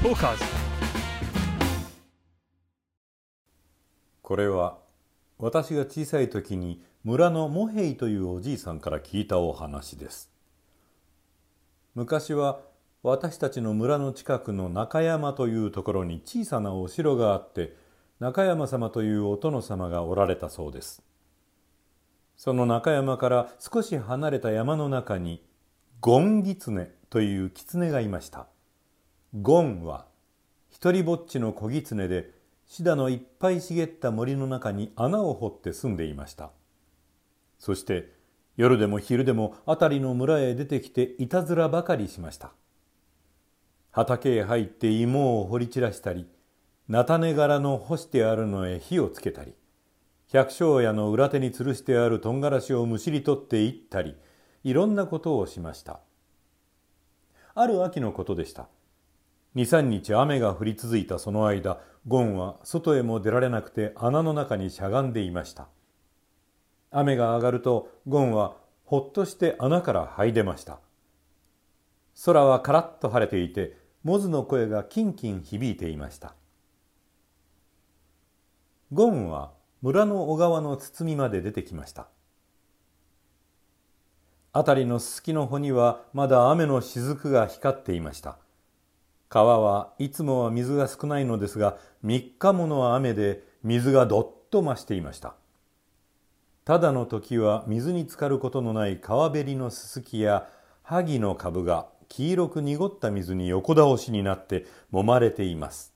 トーカーズ。これは私が小さい時に村のモヘイというおじいさんから聞いたお話です。昔は私たちの村の近くの中山というところに小さなお城があって中山様というお殿様がおられたそうです。その中山から少し離れた山の中にゴンギツネという狐がいました。ゴンは一りぼっちの小狐でシダのいっぱい茂った森の中に穴を掘って住んでいました。そして夜でも昼でも辺りの村へ出てきていたずらばかりしました。畑へ入って芋を掘り散らしたり菜種柄の干してあるのへ火をつけたり百姓家の裏手に吊るしてあるとんがらしをむしり取っていったりいろんなことをしました。ある秋のことでした。23日雨が降り続いたその間ゴンは外へも出られなくて穴の中にしゃがんでいました。雨が上がるとゴンはほっとして穴から這い出ました。空はカラッと晴れていてモズの声がキンキン響いていました。ゴンは村の小川の包みまで出てきました。辺りのすすきの穂にはまだ雨の雫が光っていました。川はいつもは水が少ないのですが3日もの雨で水がどっと増していました。ただの時は水に浸かることのない川べりのすすきや萩の株が黄色く濁った水に横倒しになって揉まれています。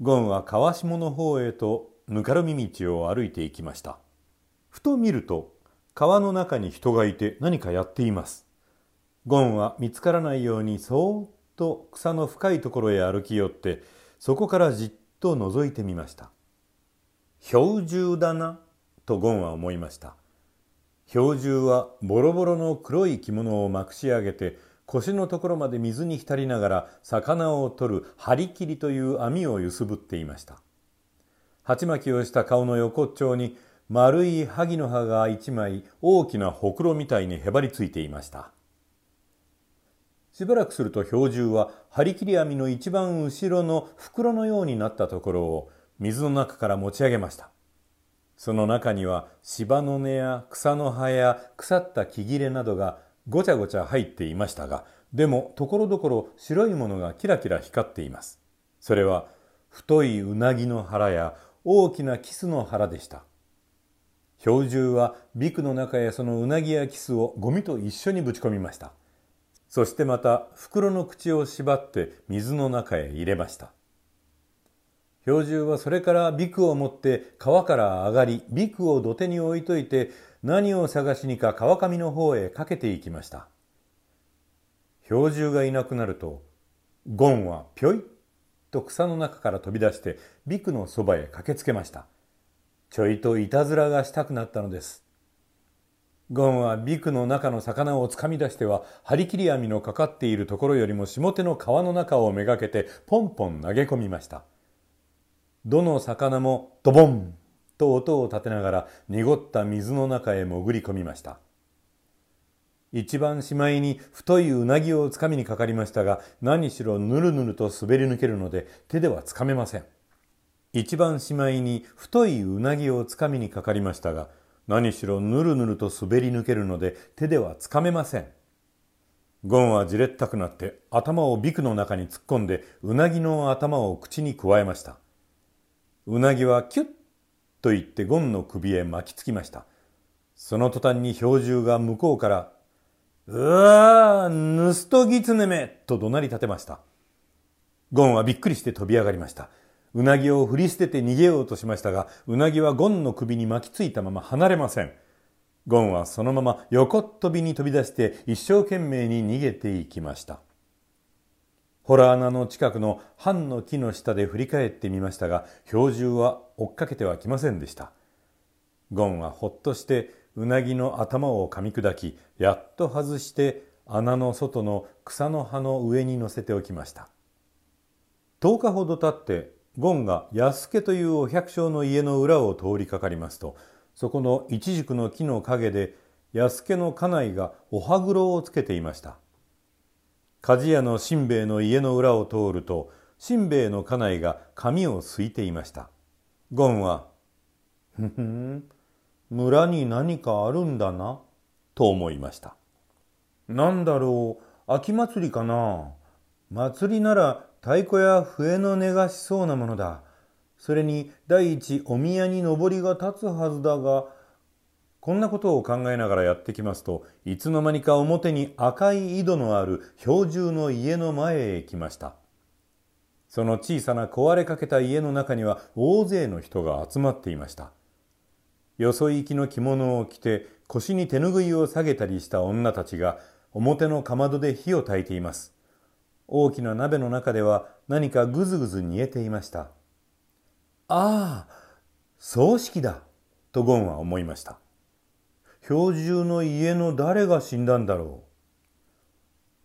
ゴンは川下の方へとぬかるみ道を歩いていきました。ふと見ると川の中に人がいて何かやっています。ゴンは見つからないようにそーっと草の深いところへ歩き寄ってそこからじっと覗いてみました氷獣だなとゴンは思いました氷獣はボロボロの黒い着物をまくし上げて腰のところまで水に浸りながら魚を取る張り切りという網を揺すぶっていました。鉢巻きをした顔の横っちょに丸い萩の葉が一枚大きなほくろみたいにへばりついていました。しばらくすると氷獣は張り切り網の一番後ろの袋のようになったところを水の中から持ち上げました。その中には芝の根や草の葉や腐った木切れなどがごちゃごちゃ入っていましたがでもところどころ白いものがキラキラ光っています。それは太いうなぎの腹や大きなキスの腹でした。氷獣はビクの中へそのうなぎやキスをゴミと一緒にぶち込みました。そしてまた袋の口を縛って水の中へ入れました。氷獣はそれからビクを持って川から上がりビクを土手に置いといて何を探しにか川上の方へかけていきました。氷獣がいなくなるとゴンはぴょいっと草の中から飛び出してビクのそばへ駆けつけました。ちょいといたずらがしたくなったのです。ゴンはビクの中の魚をつかみ出しては張り切り網のかかっているところよりも下手の川の中をめがけてポンポン投げ込みました。どの魚もドボンと音を立てながら濁った水の中へ潜り込みました。一番しまいに太いうなぎをつかみにかかりましたが何しろぬるぬると滑り抜けるので手ではつかめません。一番しまいに太いうなぎをつかみにかかりましたが何しろぬるぬると滑り抜けるので手ではつかめません。ゴンはじれったくなって頭をビクの中に突っ込んでうなぎの頭を口にくわえました。うなぎはキュッと言ってゴンの首へ巻きつきました。その途端に氷獣が向こうから、うわー、盗人狐めと怒鳴り立てました。ゴンはびっくりして飛び上がりました。うなぎを振り捨てて逃げようとしましたが、うなぎはゴンの首に巻きついたまま離れません。ゴンはそのまま横っ飛びに飛び出して一生懸命に逃げていきました。ホラー穴の近くの藩の木の下で振り返ってみましたが、氷獣は追っかけてはきませんでした。ゴンはほっとしてうなぎの頭を噛み砕き、やっと外して穴の外の草の葉の上に乗せておきました。10日ほど経ってゴンが安家というお百姓の家の裏を通りかかりますとそこの一軸の木の陰で安家の家内がお歯黒をつけていました。鍛冶屋のしんべヱの家の裏を通るとしんべヱの家内が髪をすいていました。ゴンは「ふふん村に何かあるんだな」と思いました。なんだろう秋祭りかな。祭りなら太鼓や笛の音がしそうなものだ。それに第一お宮に上りが立つはずだがこんなことを考えながらやってきますといつの間にか表に赤い井戸のある標準の家の前へ来ました。その小さな壊れかけた家の中には大勢の人が集まっていました。よそ行きの着物を着て腰に手ぬぐいを下げたりした女たちが表のかまどで火を焚いています。大きな鍋の中では何かぐずぐず煮えていました。ああ葬式だとゴンは思いました。標準の家の誰が死んだんだろ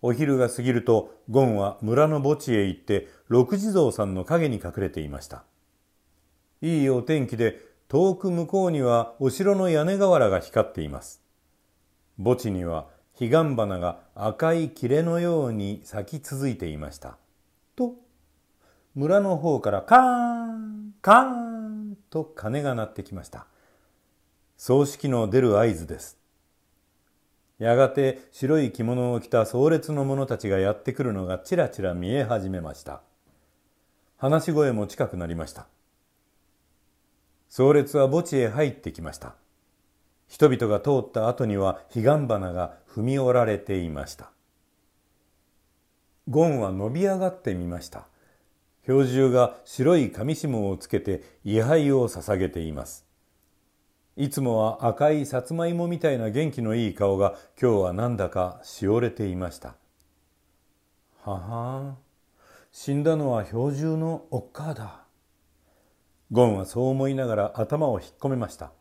う。お昼が過ぎるとゴンは村の墓地へ行って六地蔵さんの陰に隠れていました。いいお天気で遠く向こうにはお城の屋根瓦が光っています。墓地には彼岸花が赤い切れのように咲き続いていました。と村の方からカーンカーンと鐘が鳴ってきました。葬式の出る合図です。やがて白い着物を着た壮烈の者たちがやってくるのがちらちら見え始めました。話し声も近くなりました。壮烈は墓地へ入ってきました。人々が通った後には彼岸花が踏み折られていました。ゴンは伸び上がってみました。標獣が白い紙紐をつけて位牌を捧げています。いつもは赤いさつまいもみたいな元気のいい顔が今日はなんだかしおれていました。はは死んだのは標獣のおっかだ。ゴンはそう思いながら頭を引っ込めました。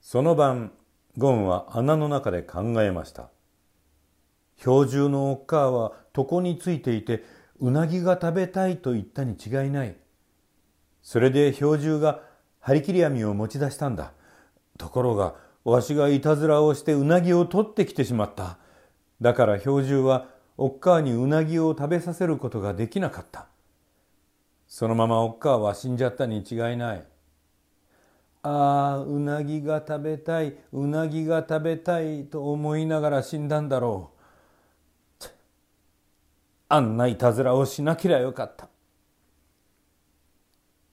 その晩ゴンは穴の中で考えました。標獣のおっかあは床についていてうなぎが食べたいと言ったに違いない。それで標獣が張り切り網を持ち出したんだ。ところがわしがいたずらをしてうなぎを取ってきてしまった。だから標獣はおっかあにうなぎを食べさせることができなかった。そのままおっかあは死んじゃったに違いない。ああうなぎが食べたいうなぎが食べたいと思いながら死んだんだろう。あんないたずらをしなけりゃよかった。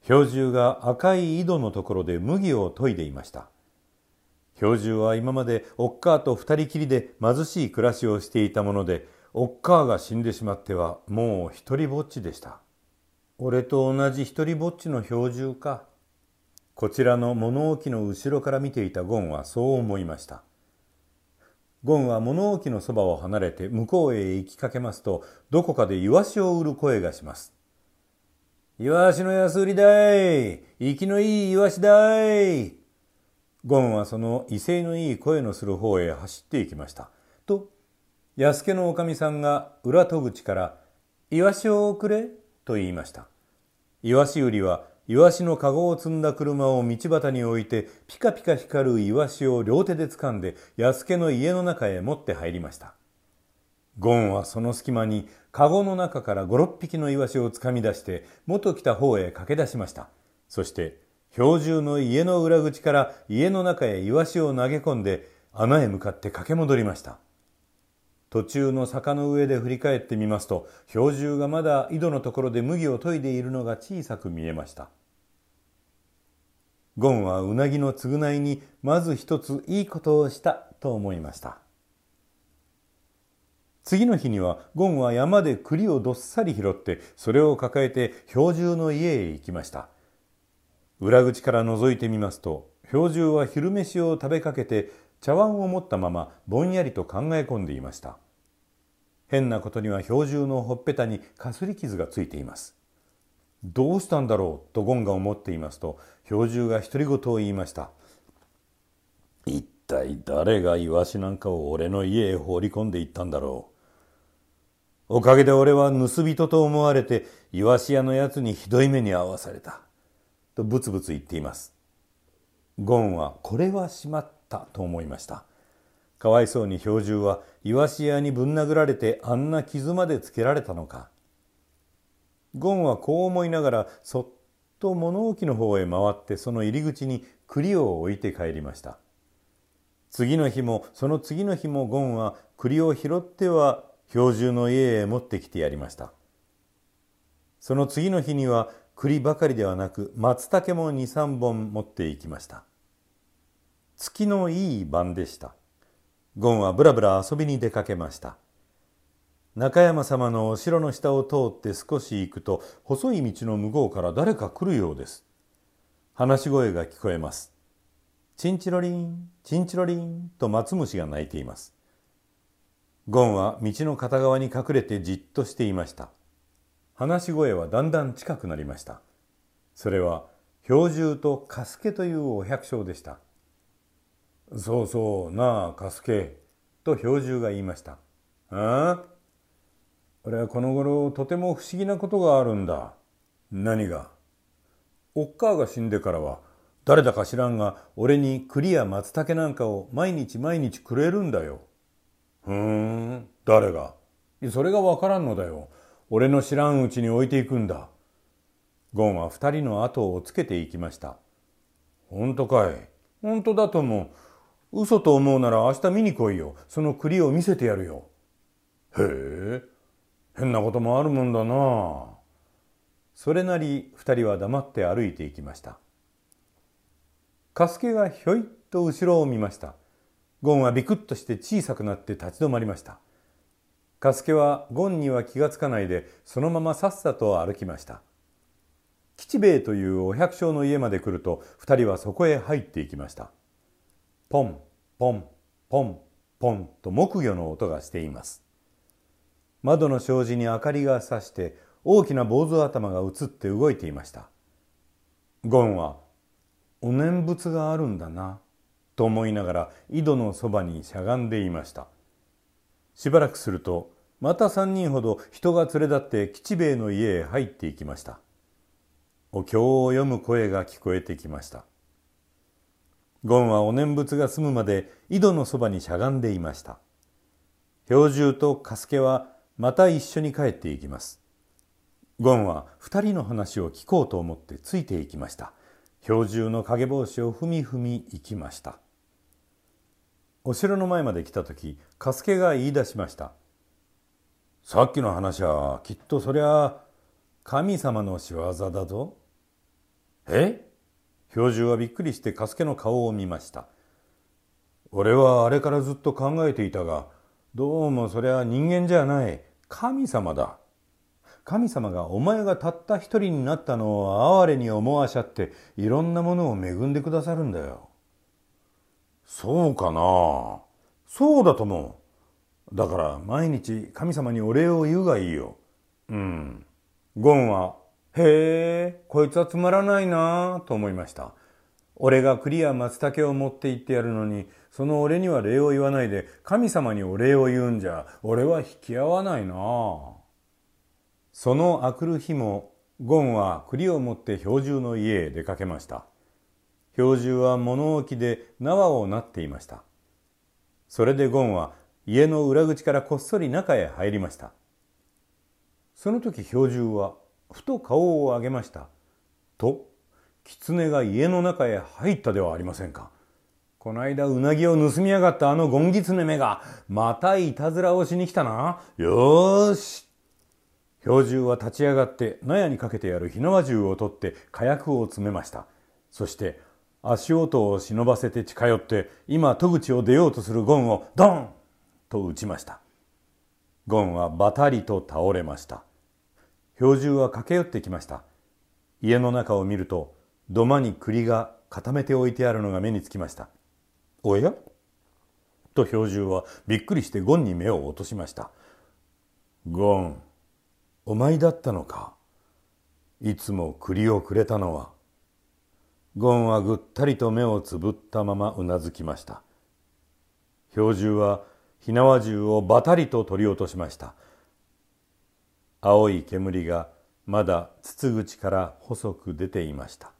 標獣が赤い井戸のところで麦を研いでいました。標獣は今までおっかあと二人きりで貧しい暮らしをしていたものでおっかあが死んでしまってはもう一りぼっちでした。俺と同じ一りぼっちの標獣か。こちらの物置の後ろから見ていたゴンはそう思いましたゴンは物置のそばを離れて向こうへ行きかけますとどこかでイワシを売る声がしますイワシの安売りだい生きのいいイワシだいゴンはその威勢のいい声のする方へ走っていきました。と、安家のおかみさんが裏戸口から、イワシをくれと言いました。イワシ売りは、イワシのカゴを積んだ車を道端に置いて、ピカピカ光るイワシを両手で掴んで、安家の家の中へ持って入りました。ゴンはその隙間にカゴの中から五六匹のイワシをつかみ出して元来た方へ駆け出しましたそして標準の家の裏口から家の中へイワシを投げ込んで穴へ向かって駆け戻りました途中の坂の上で振り返ってみますと標準がまだ井戸のところで麦を研いでいるのが小さく見えました。ゴンはうなぎの償いにまず一ついいことをしたと思いました。次の日にはゴンは山で栗をどっさり拾ってそれを抱えて標準の家へ行きました。裏口から覗いてみますと標準は昼飯を食べかけて茶碗を持ったままぼんやりと考え込んでいました。変なことには標準のほっぺたにかすり傷がついています。どうしたんだろうとゴンが思っていますと標準が独り言を言いました。一体誰がイワシなんかを俺の家へ放り込んでいったんだろう。おかげで俺は盗人と思われて、イワシ屋のやつにひどい目に遭わされた。とブツブツ言っています。ゴンは、これはしまったと思いました。かわいそうに標獣はイワシ屋にぶん殴られてあんな傷までつけられたのか。ゴンはこう思いながらそっと物置の方へ回ってその入り口に栗を置いて帰りました。次の日もその次の日もゴンは栗を拾っては標獣の家へ持ってきてやりました。その次の日には栗ばかりではなく松茸も二三本持っていきました。月のいい晩でした。ゴンはぶらぶら遊びに出かけました。中山様のお城の下を通って少し行くと細い道の向こうから誰か来るようです。話し声が聞こえます。チンチロリン、チンチロリンと松虫が鳴いています。ゴンは道の片側に隠れてじっとしていました。話し声はだんだん近くなりました。それは標獣とカスケというお百姓でした。そうそうなあ、カスケと標獣が言いました。ああ俺はこの頃とても不思議なことがあるんだ。何が？おっかあが死んでからは誰だか知らんが俺に栗や松茸なんかを毎日毎日くれるんだよ。ふーん、誰が？それがわからんのだよ。俺の知らんうちに置いていくんだ。ゴンは二人の後をつけていきました。本当かい？本当だと思う。嘘と思うなら明日見に来いよ。その栗を見せてやるよ。へえ、変なこともあるもんだな。それなり二人は黙って歩いていきました。カスケがひょいっと後ろを見ました。ゴンはビクッとして小さくなって立ち止まりました。カスケはゴンには気がつかないでそのままさっさと歩きました。吉兵衛というお百姓の家まで来ると二人はそこへ入っていきました。ポン、ポン、ポン、ポンと木魚の音がしています。窓の障子に明かりがさして大きな坊主頭が映って動いていました。ゴンはお念仏があるんだなと思いながら井戸のそばにしゃがんでいましたしばらくするとまた三人ほど人が連れ立って吉兵衛の家へ入っていきましたお経を読む声が聞こえてきましたゴンはお念仏が済むまで井戸のそばにしゃがんでいました。標獣とカスケはまた一緒に帰っていきます。ゴンは二人の話を聞こうと思ってついていきました。標獣の影帽子を踏み踏み行きました。お城の前まで来た時加助が言い出しました。さっきの話はきっとそりゃ神様の仕業だぞ。え？標獣はびっくりして加助の顔を見ました俺はあれからずっと考えていたがどうもそりゃ人間じゃない神様だ神様がお前がたった一人になったのを哀れに思わしゃっていろんなものを恵んでくださるんだよ。そうかなそうだと思う。だから毎日神様にお礼を言うがいいよ。うん。ゴンは、へえ、こいつはつまらないなぁと思いました。俺が栗や松茸を持って行ってやるのに、その俺には礼を言わないで神様にお礼を言うんじゃ、俺は引き合わないなあ。そのあくる日もゴンは栗を持って標獣の家へ出かけました標獣は物置で縄をなっていましたそれでゴンは家の裏口からこっそり中へ入りましたその時標獣はふと顔を上げました。と狐が家の中へ入ったではありませんか。この間うなぎを盗みやがったあのゴンギツネめがまたいたずらをしに来たな。よーし。標獣は立ち上がって納屋にかけてある火縄銃を取って火薬を詰めました。そして足音を忍ばせて近寄って今戸口を出ようとするゴンをドンと撃ちました。ゴンはバタリと倒れました。標獣は駆け寄ってきました家の中を見ると土間に栗が固めて置いてあるのが目につきましたおや？と標獣はびっくりしてゴンに目を落としましたゴンお前だったのか？いつも栗をくれたのは。ゴンはぐったりと目をつぶったままうなずきました。標獣は火縄銃をバタリと取り落としました。青い煙がまだ筒口から細く出ていました。